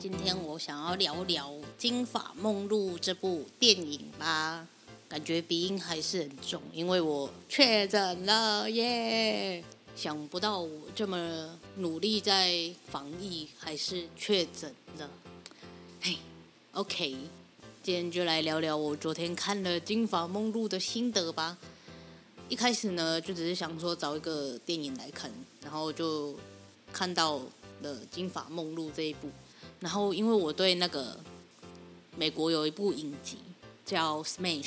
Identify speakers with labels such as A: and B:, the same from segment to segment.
A: 今天我想要聊聊《金发梦露》这部电影吧。感觉鼻音还是很重，因为我确诊了耶！想不到我这么努力在防疫，还是确诊了。嘿，OK，今天就来聊聊我昨天看了《金发梦露》的心得吧。一开始呢，就只是想说找一个电影来看，然后就看到。了《金发梦露》这一部，然后因为我对那个美国有一部影集叫《Smash》，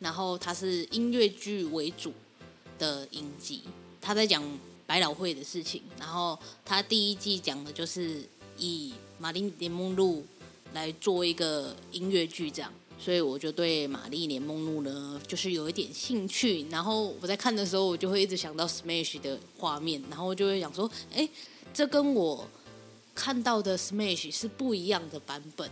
A: 然后它是音乐剧为主的影集，他在讲百老汇的事情，然后他第一季讲的就是以玛丽莲梦露来做一个音乐剧这样，所以我就对玛丽莲梦露呢就是有一点兴趣，然后我在看的时候，我就会一直想到《Smash》的画面，然后就会想说，哎。这跟我看到的 Smash 是不一样的版本，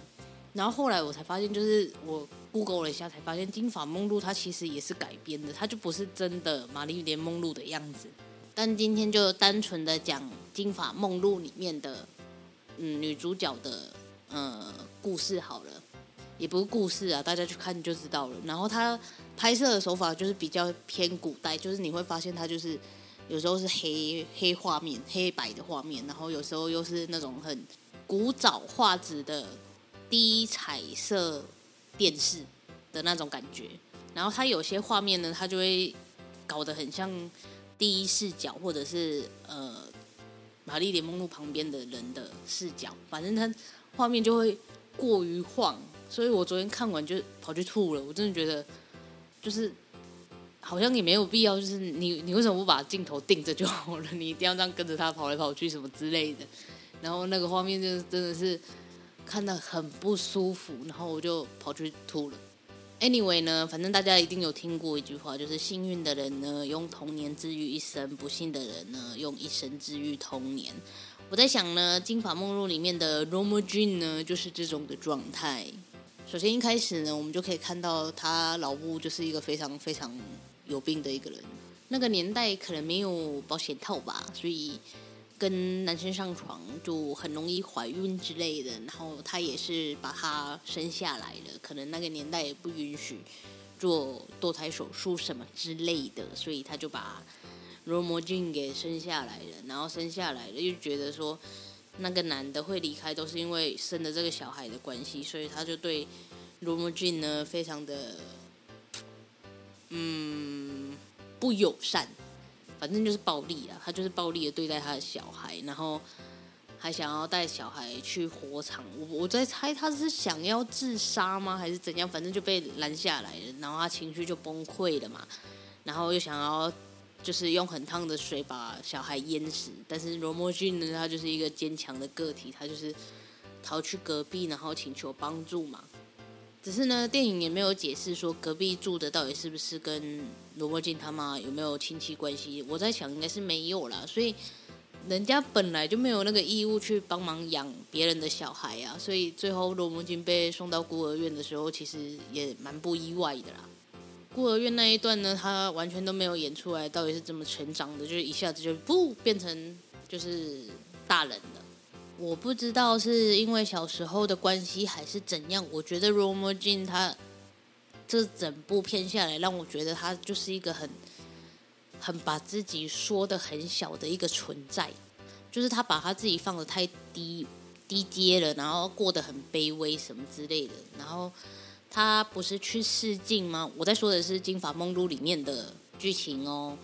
A: 然后后来我才发现，就是我 Google 了一下，才发现《金发梦露》它其实也是改编的，它就不是真的玛丽莲梦露的样子。但今天就单纯的讲《金发梦露》里面的嗯女主角的呃故事好了，也不是故事啊，大家去看就知道了。然后它拍摄的手法就是比较偏古代，就是你会发现它就是。有时候是黑黑画面，黑白的画面，然后有时候又是那种很古早画质的低彩色电视的那种感觉。然后它有些画面呢，它就会搞得很像第一视角，或者是呃玛丽莲梦露旁边的人的视角。反正它画面就会过于晃，所以我昨天看完就跑去吐了。我真的觉得就是。好像也没有必要，就是你你为什么不把镜头定着就好了？你一定要这样跟着他跑来跑去什么之类的，然后那个画面就真的是看得很不舒服，然后我就跑去吐了。Anyway 呢，反正大家一定有听过一句话，就是幸运的人呢用童年治愈一生，不幸的人呢用一生治愈童年。我在想呢，《金发梦露》里面的 r o m a j e n 呢就是这种的状态。首先一开始呢，我们就可以看到他脑部就是一个非常非常。有病的一个人，那个年代可能没有保险套吧，所以跟男生上床就很容易怀孕之类的。然后他也是把他生下来了，可能那个年代也不允许做堕胎手术什么之类的，所以他就把罗摩俊给生下来了。然后生下来了，又觉得说那个男的会离开，都是因为生了这个小孩的关系，所以他就对罗摩俊呢非常的。嗯，不友善，反正就是暴力啊。他就是暴力的对待他的小孩，然后还想要带小孩去火场。我我在猜他是想要自杀吗，还是怎样？反正就被拦下来了，然后他情绪就崩溃了嘛。然后又想要就是用很烫的水把小孩淹死，但是罗摩俊呢，他就是一个坚强的个体，他就是逃去隔壁，然后请求帮助嘛。只是呢，电影也没有解释说隔壁住的到底是不是跟罗摩金他妈有没有亲戚关系。我在想应该是没有啦，所以人家本来就没有那个义务去帮忙养别人的小孩啊。所以最后罗摩金被送到孤儿院的时候，其实也蛮不意外的啦。孤儿院那一段呢，他完全都没有演出来到底是怎么成长的，就是一下子就不变成就是大人了。我不知道是因为小时候的关系还是怎样，我觉得罗摩金他这整部片下来，让我觉得他就是一个很很把自己说的很小的一个存在，就是他把他自己放的太低低阶了，然后过得很卑微什么之类的。然后他不是去试镜吗？我在说的是《金发梦露》里面的剧情哦。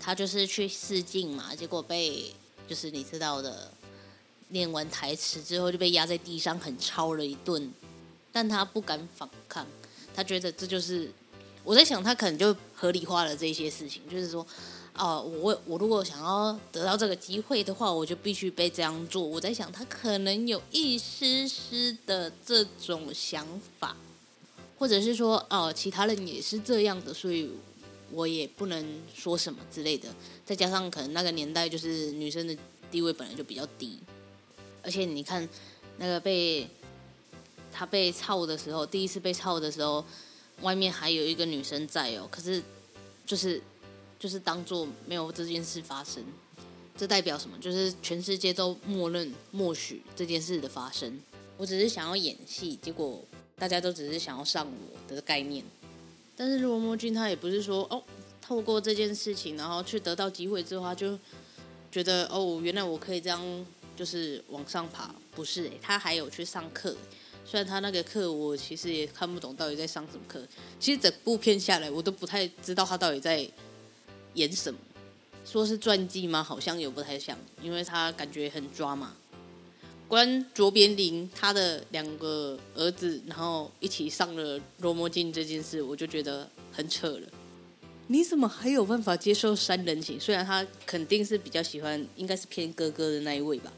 A: 他就是去试镜嘛，结果被就是你知道的，念完台词之后就被压在地上狠抄了一顿，但他不敢反抗，他觉得这就是我在想，他可能就合理化了这些事情，就是说。哦，我我如果想要得到这个机会的话，我就必须被这样做。我在想，他可能有一丝丝的这种想法，或者是说，哦，其他人也是这样的，所以我也不能说什么之类的。再加上可能那个年代就是女生的地位本来就比较低，而且你看那个被他被操的时候，第一次被操的时候，外面还有一个女生在哦，可是就是。就是当做没有这件事发生，这代表什么？就是全世界都默认、默许这件事的发生。我只是想要演戏，结果大家都只是想要上我的概念。但是罗摩君他也不是说哦，透过这件事情，然后去得到机会之后，他就觉得哦，原来我可以这样，就是往上爬。不是诶，他还有去上课。虽然他那个课我其实也看不懂到底在上什么课。其实整部片下来，我都不太知道他到底在。演什么？说是传记吗？好像也不太像，因为他感觉很抓嘛。关卓别林他的两个儿子，然后一起上了罗摩镜这件事，我就觉得很扯了。你怎么还有办法接受三人行？虽然他肯定是比较喜欢，应该是偏哥哥的那一位吧。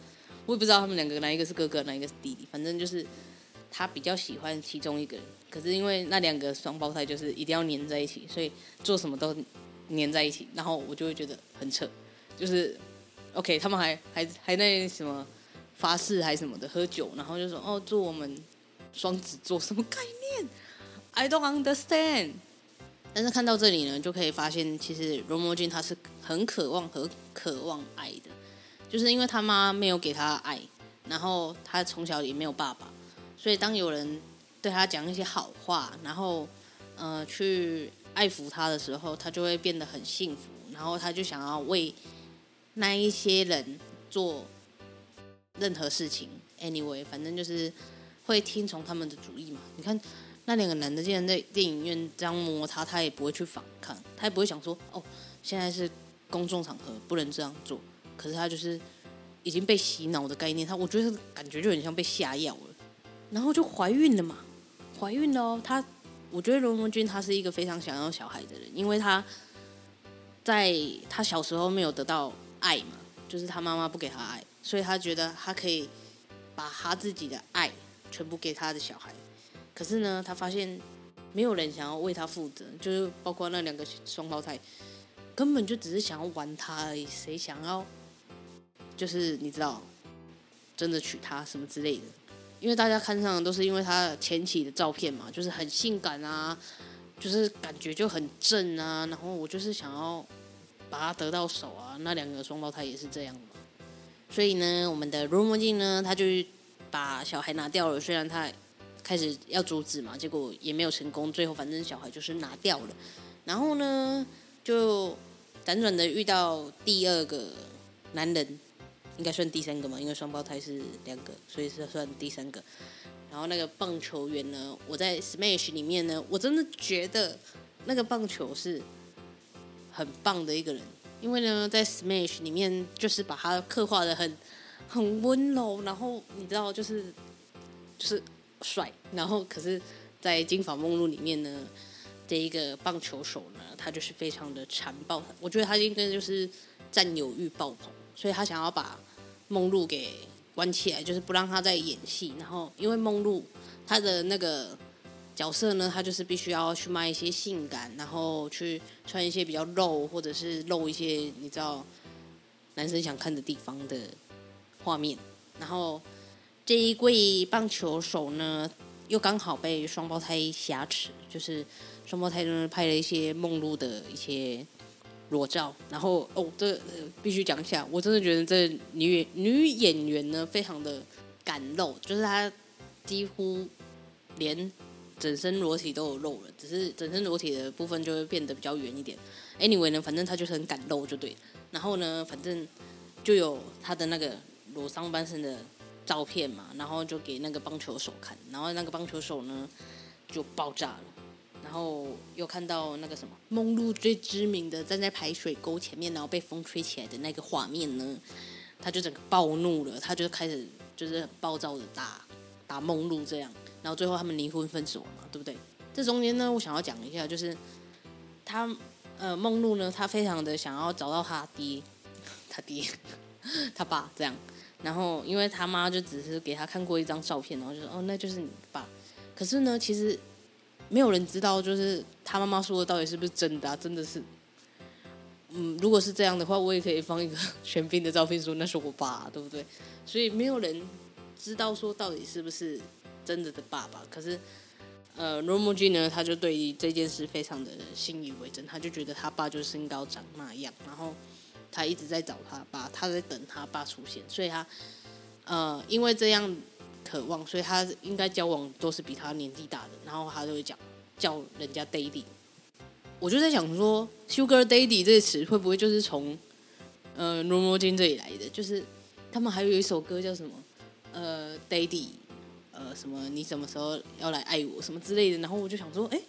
A: 我也不知道他们两个哪一个是哥哥，哪一个是弟弟。反正就是他比较喜欢其中一个人。可是因为那两个双胞胎就是一定要黏在一起，所以做什么都。黏在一起，然后我就会觉得很扯，就是，OK，他们还还还那什么发誓还什么的喝酒，然后就说哦，做我们双子座什么概念？I don't understand。但是看到这里呢，就可以发现其实罗摩君他是很渴望和渴望爱的，就是因为他妈没有给他爱，然后他从小也没有爸爸，所以当有人对他讲一些好话，然后呃去。爱抚他的时候，他就会变得很幸福，然后他就想要为那一些人做任何事情。Anyway，反正就是会听从他们的主意嘛。你看那两个男的竟然在电影院这样摸他，他也不会去反抗，他也不会想说：“哦，现在是公众场合，不能这样做。”可是他就是已经被洗脑的概念，他我觉得感觉就很像被下药了，然后就怀孕了嘛，怀孕了哦，他。我觉得罗摩君他是一个非常想要小孩的人，因为他在他小时候没有得到爱嘛，就是他妈妈不给他爱，所以他觉得他可以把他自己的爱全部给他的小孩。可是呢，他发现没有人想要为他负责，就是包括那两个双胞胎，根本就只是想要玩他而已，谁想要就是你知道真的娶她什么之类的。因为大家看上的都是因为她前期的照片嘛，就是很性感啊，就是感觉就很正啊，然后我就是想要把她得到手啊。那两个双胞胎也是这样嘛，所以呢，我们的罗摩镜呢，他就把小孩拿掉了。虽然他开始要阻止嘛，结果也没有成功。最后反正小孩就是拿掉了，然后呢，就辗转的遇到第二个男人。应该算第三个嘛，因为双胞胎是两个，所以是算第三个。然后那个棒球员呢，我在 Smash 里面呢，我真的觉得那个棒球是很棒的一个人，因为呢，在 Smash 里面就是把他刻画的很很温柔，然后你知道就是就是帅，然后可是，在金发梦露里面呢，这一个棒球手呢，他就是非常的残暴，我觉得他应该就是占有欲爆棚，所以他想要把。梦露给关起来，就是不让他再演戏。然后，因为梦露他的那个角色呢，他就是必须要去卖一些性感，然后去穿一些比较露，或者是露一些你知道男生想看的地方的画面。然后这一位棒球手呢，又刚好被双胞胎挟持，就是双胞胎呢拍了一些梦露的一些。裸照，然后哦，这必须讲一下，我真的觉得这女女演员呢，非常的敢露，就是她几乎连整身裸体都有露了，只是整身裸体的部分就会变得比较圆一点。Anyway 呢，反正她就是很敢露，就对。然后呢，反正就有她的那个裸上半身的照片嘛，然后就给那个棒球手看，然后那个棒球手呢就爆炸了，然后又看到那个什么梦露最知名的站在排水沟前面，然后被风吹起来的那个画面呢，他就整个暴怒了，他就开始就是很暴躁的打打梦露这样，然后最后他们离婚分手了嘛，对不对？这中间呢，我想要讲一下，就是他呃梦露呢，他非常的想要找到他爹，他爹，他爸这样。然后，因为他妈就只是给他看过一张照片，然后就说：“哦，那就是你爸。”可是呢，其实没有人知道，就是他妈妈说的到底是不是真的啊？真的是，嗯，如果是这样的话，我也可以放一个玄彬的照片，说那是我爸，对不对？所以没有人知道说到底是不是真的的爸爸。可是，呃，罗摩君呢，他就对于这件事非常的信以为真，他就觉得他爸就是身高长那样，然后。他一直在找他爸，他在等他爸出现，所以他，呃，因为这样渴望，所以他应该交往都是比他年纪大的，然后他就会讲叫人家 daddy。我就在想说，sugar daddy 这个词会不会就是从呃罗摩金这里来的？就是他们还有一首歌叫什么？呃，daddy，呃，什么你什么时候要来爱我什么之类的？然后我就想说，哎，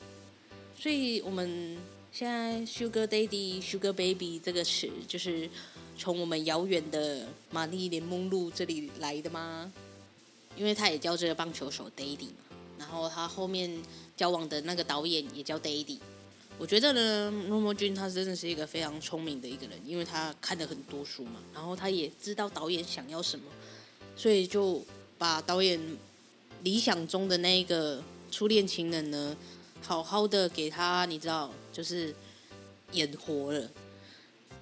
A: 所以我们。现在 “sugar daddy”、“sugar baby” 这个词就是从我们遥远的玛丽莲梦露这里来的吗？因为他也叫这个棒球手 “daddy” 嘛，然后他后面交往的那个导演也叫 “daddy”。我觉得呢，罗摩君他真的是一个非常聪明的一个人，因为他看了很多书嘛，然后他也知道导演想要什么，所以就把导演理想中的那一个初恋情人呢。好好的给他，你知道，就是演活了，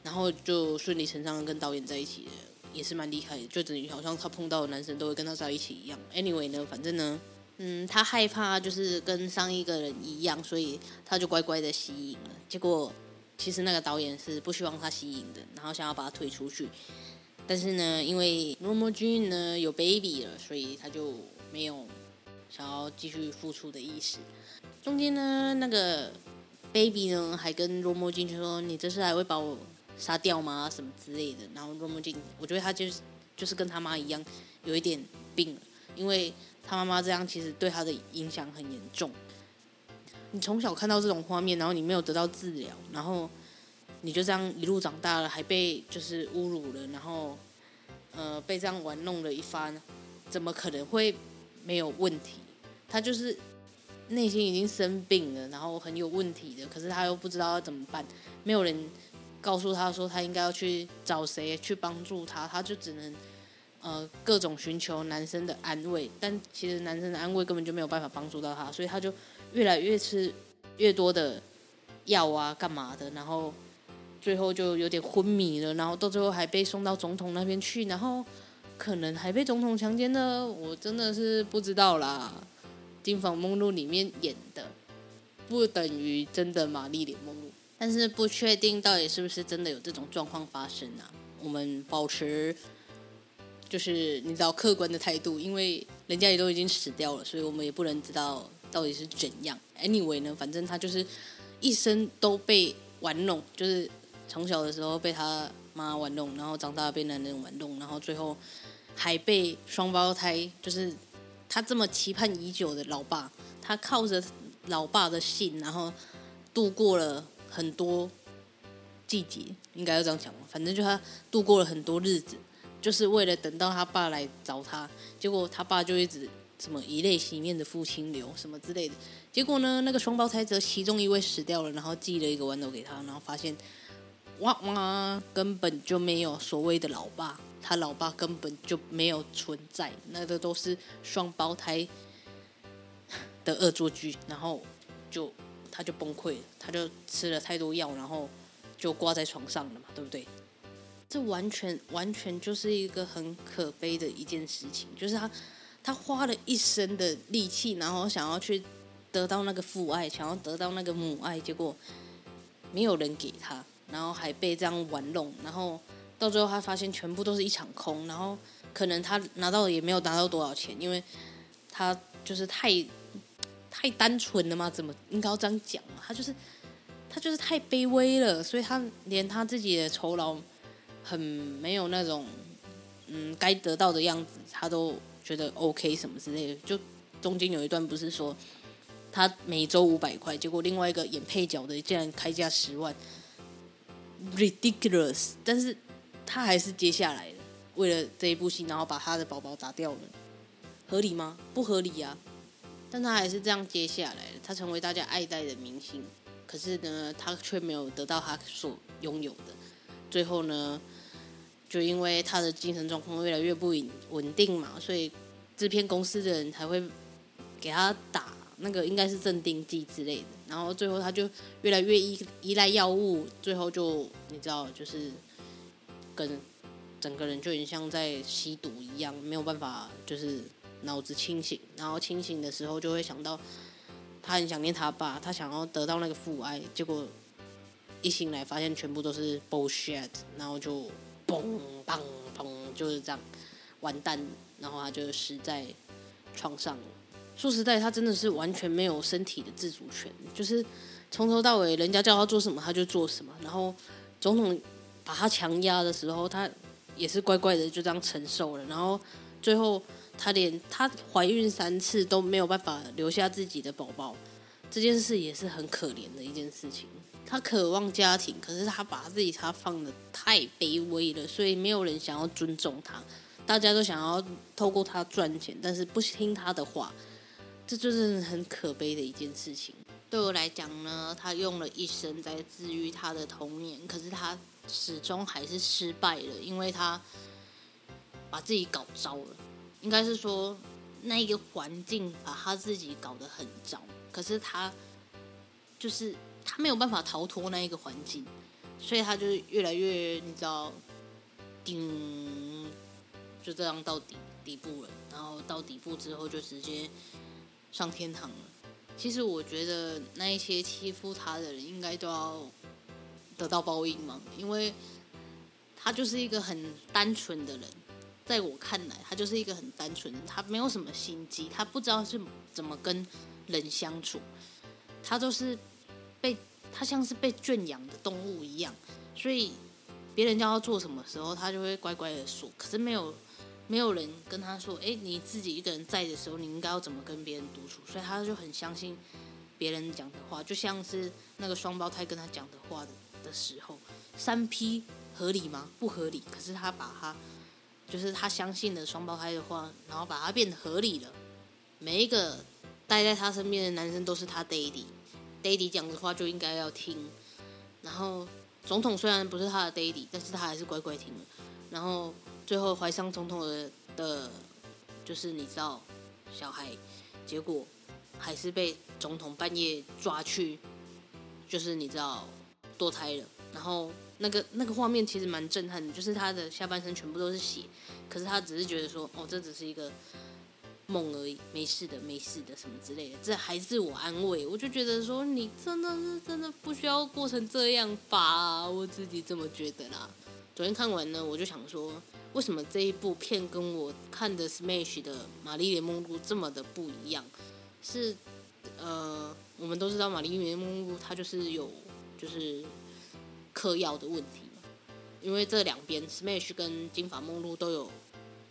A: 然后就顺理成章的跟导演在一起了，也是蛮厉害的，就等于好像他碰到的男生都会跟他在一起一样。Anyway 呢，反正呢，嗯，他害怕就是跟上一个人一样，所以他就乖乖的吸引了。结果其实那个导演是不希望他吸引的，然后想要把他推出去，但是呢，因为罗摩君呢有 baby 了，所以他就没有想要继续付出的意思。中间呢，那个 baby 呢，还跟罗摩君就说：“你这次还会把我杀掉吗？什么之类的。”然后罗摩君，我觉得他就是就是跟他妈一样，有一点病了，因为他妈妈这样其实对他的影响很严重。你从小看到这种画面，然后你没有得到治疗，然后你就这样一路长大了，还被就是侮辱了，然后呃被这样玩弄了一番，怎么可能会没有问题？他就是。内心已经生病了，然后很有问题的，可是他又不知道要怎么办，没有人告诉他说他应该要去找谁去帮助他，他就只能呃各种寻求男生的安慰，但其实男生的安慰根本就没有办法帮助到他，所以他就越来越吃越多的药啊干嘛的，然后最后就有点昏迷了，然后到最后还被送到总统那边去，然后可能还被总统强奸呢，我真的是不知道啦。金房梦露里面演的不等于真的玛丽莲梦露，但是不确定到底是不是真的有这种状况发生啊？我们保持就是你知道客观的态度，因为人家也都已经死掉了，所以我们也不能知道到底是怎样。Anyway 呢，反正他就是一生都被玩弄，就是从小的时候被他妈玩弄，然后长大被男人玩弄，然后最后还被双胞胎就是。他这么期盼已久的老爸，他靠着老爸的信，然后度过了很多季节，应该要这样讲吧。反正就他度过了很多日子，就是为了等到他爸来找他。结果他爸就一直什么以泪洗面的父亲流什么之类的。结果呢，那个双胞胎则其中一位死掉了，然后寄了一个豌豆给他，然后发现哇哇根本就没有所谓的老爸。他老爸根本就没有存在，那个都是双胞胎的恶作剧，然后就他就崩溃了，他就吃了太多药，然后就挂在床上了嘛，对不对？这完全完全就是一个很可悲的一件事情，就是他他花了一生的力气，然后想要去得到那个父爱，想要得到那个母爱，结果没有人给他，然后还被这样玩弄，然后。到最后，他发现全部都是一场空，然后可能他拿到也没有拿到多少钱，因为他就是太太单纯了吗，怎么应该要这样讲啊？他就是他就是太卑微了，所以他连他自己的酬劳很没有那种嗯，该得到的样子，他都觉得 OK 什么之类的。就中间有一段不是说他每周五百块，结果另外一个演配角的竟然开价十万，ridiculous。但是他还是接下来了，为了这一部戏，然后把他的宝宝打掉了，合理吗？不合理啊。但他还是这样接下来，他成为大家爱戴的明星。可是呢，他却没有得到他所拥有的。最后呢，就因为他的精神状况越来越不稳稳定嘛，所以制片公司的人才会给他打那个应该是镇定剂之类的。然后最后他就越来越依依赖药物，最后就你知道，就是跟整个人就有点像在吸毒一样，没有办法就是脑子清醒。然后清醒的时候就会想到。他很想念他爸，他想要得到那个父爱，结果一醒来发现全部都是 bullshit，然后就嘣嘣嘣，就是这样完蛋，然后他就死在床上。说实在，他真的是完全没有身体的自主权，就是从头到尾，人家叫他做什么他就做什么，然后总统把他强压的时候，他也是乖乖的就这样承受了，然后最后。她连她怀孕三次都没有办法留下自己的宝宝，这件事也是很可怜的一件事情。她渴望家庭，可是她把自己她放得太卑微了，所以没有人想要尊重她。大家都想要透过她赚钱，但是不听她的话，这就是很可悲的一件事情。对我来讲呢，她用了一生在治愈她的童年，可是她始终还是失败了，因为她把自己搞糟了。应该是说，那一个环境把他自己搞得很糟，可是他就是他没有办法逃脱那一个环境，所以他就越来越你知道，顶就这样到底底部了，然后到底部之后就直接上天堂了。其实我觉得那一些欺负他的人应该都要得到报应嘛，因为他就是一个很单纯的人。在我看来，他就是一个很单纯的，他没有什么心机，他不知道是怎么跟人相处，他都是被他像是被圈养的动物一样，所以别人叫他做什么时候，他就会乖乖的说。可是没有没有人跟他说，哎，你自己一个人在的时候，你应该要怎么跟别人独处，所以他就很相信别人讲的话，就像是那个双胞胎跟他讲的话的的时候，三 P 合理吗？不合理。可是他把他。就是他相信了双胞胎的话，然后把它变得合理了。每一个待在他身边的男生都是他 daddy，daddy 讲的话就应该要听。然后总统虽然不是他的 daddy，但是他还是乖乖听了。然后最后怀上总统的的，就是你知道，小孩，结果还是被总统半夜抓去，就是你知道堕胎了。然后。那个那个画面其实蛮震撼的，就是他的下半身全部都是血，可是他只是觉得说，哦，这只是一个梦而已，没事的，没事的，什么之类的，这还自我安慰。我就觉得说，你真的是真的不需要过成这样吧，我自己这么觉得啦。昨天看完呢，我就想说，为什么这一部片跟我看的 Smash 的玛丽莲梦露这么的不一样？是呃，我们都知道玛丽莲梦露她就是有就是。嗑药的问题，因为这两边 Smash 跟金发梦露都有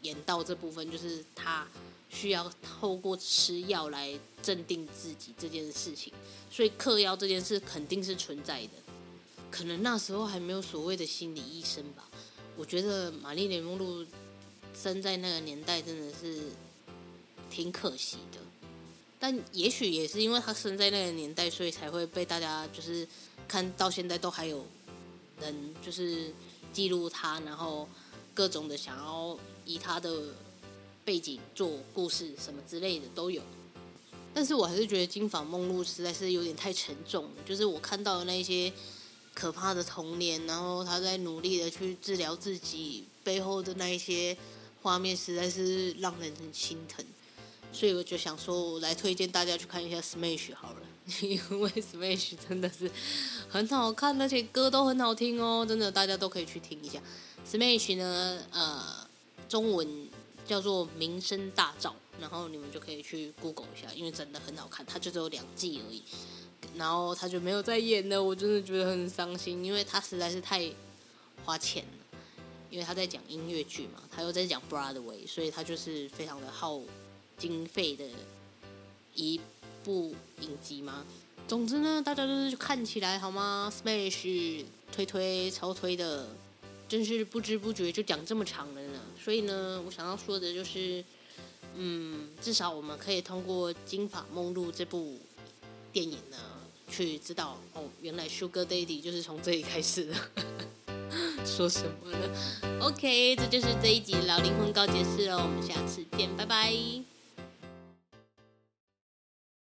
A: 演到这部分，就是他需要透过吃药来镇定自己这件事情，所以嗑药这件事肯定是存在的。可能那时候还没有所谓的心理医生吧。我觉得玛丽莲梦露生在那个年代真的是挺可惜的，但也许也是因为她生在那个年代，所以才会被大家就是看到现在都还有。人就是记录他，然后各种的想要以他的背景做故事什么之类的都有，但是我还是觉得金发梦露实在是有点太沉重了。就是我看到的那些可怕的童年，然后他在努力的去治疗自己背后的那一些画面，实在是让人很心疼。所以我就想说，我来推荐大家去看一下《Smash》好了。因为 Smash 真的是很好看，而且歌都很好听哦，真的大家都可以去听一下。Smash 呢，呃，中文叫做《名声大噪》，然后你们就可以去 Google 一下，因为真的很好看。它就只有两季而已，然后他就没有再演了，我真的觉得很伤心，因为他实在是太花钱了。因为他在讲音乐剧嘛，他又在讲 Broadway，所以他就是非常的耗经费的一部影集嘛。总之呢，大家都是看起来好吗？Smash 推推超推的，真是不知不觉就讲这么长了呢。所以呢，我想要说的就是，嗯，至少我们可以通过《金发梦露》这部电影呢，去知道哦，原来 Sugar Daddy 就是从这里开始的。说什么呢？OK，这就是这一集老灵魂告解室哦，我们下次见，拜拜。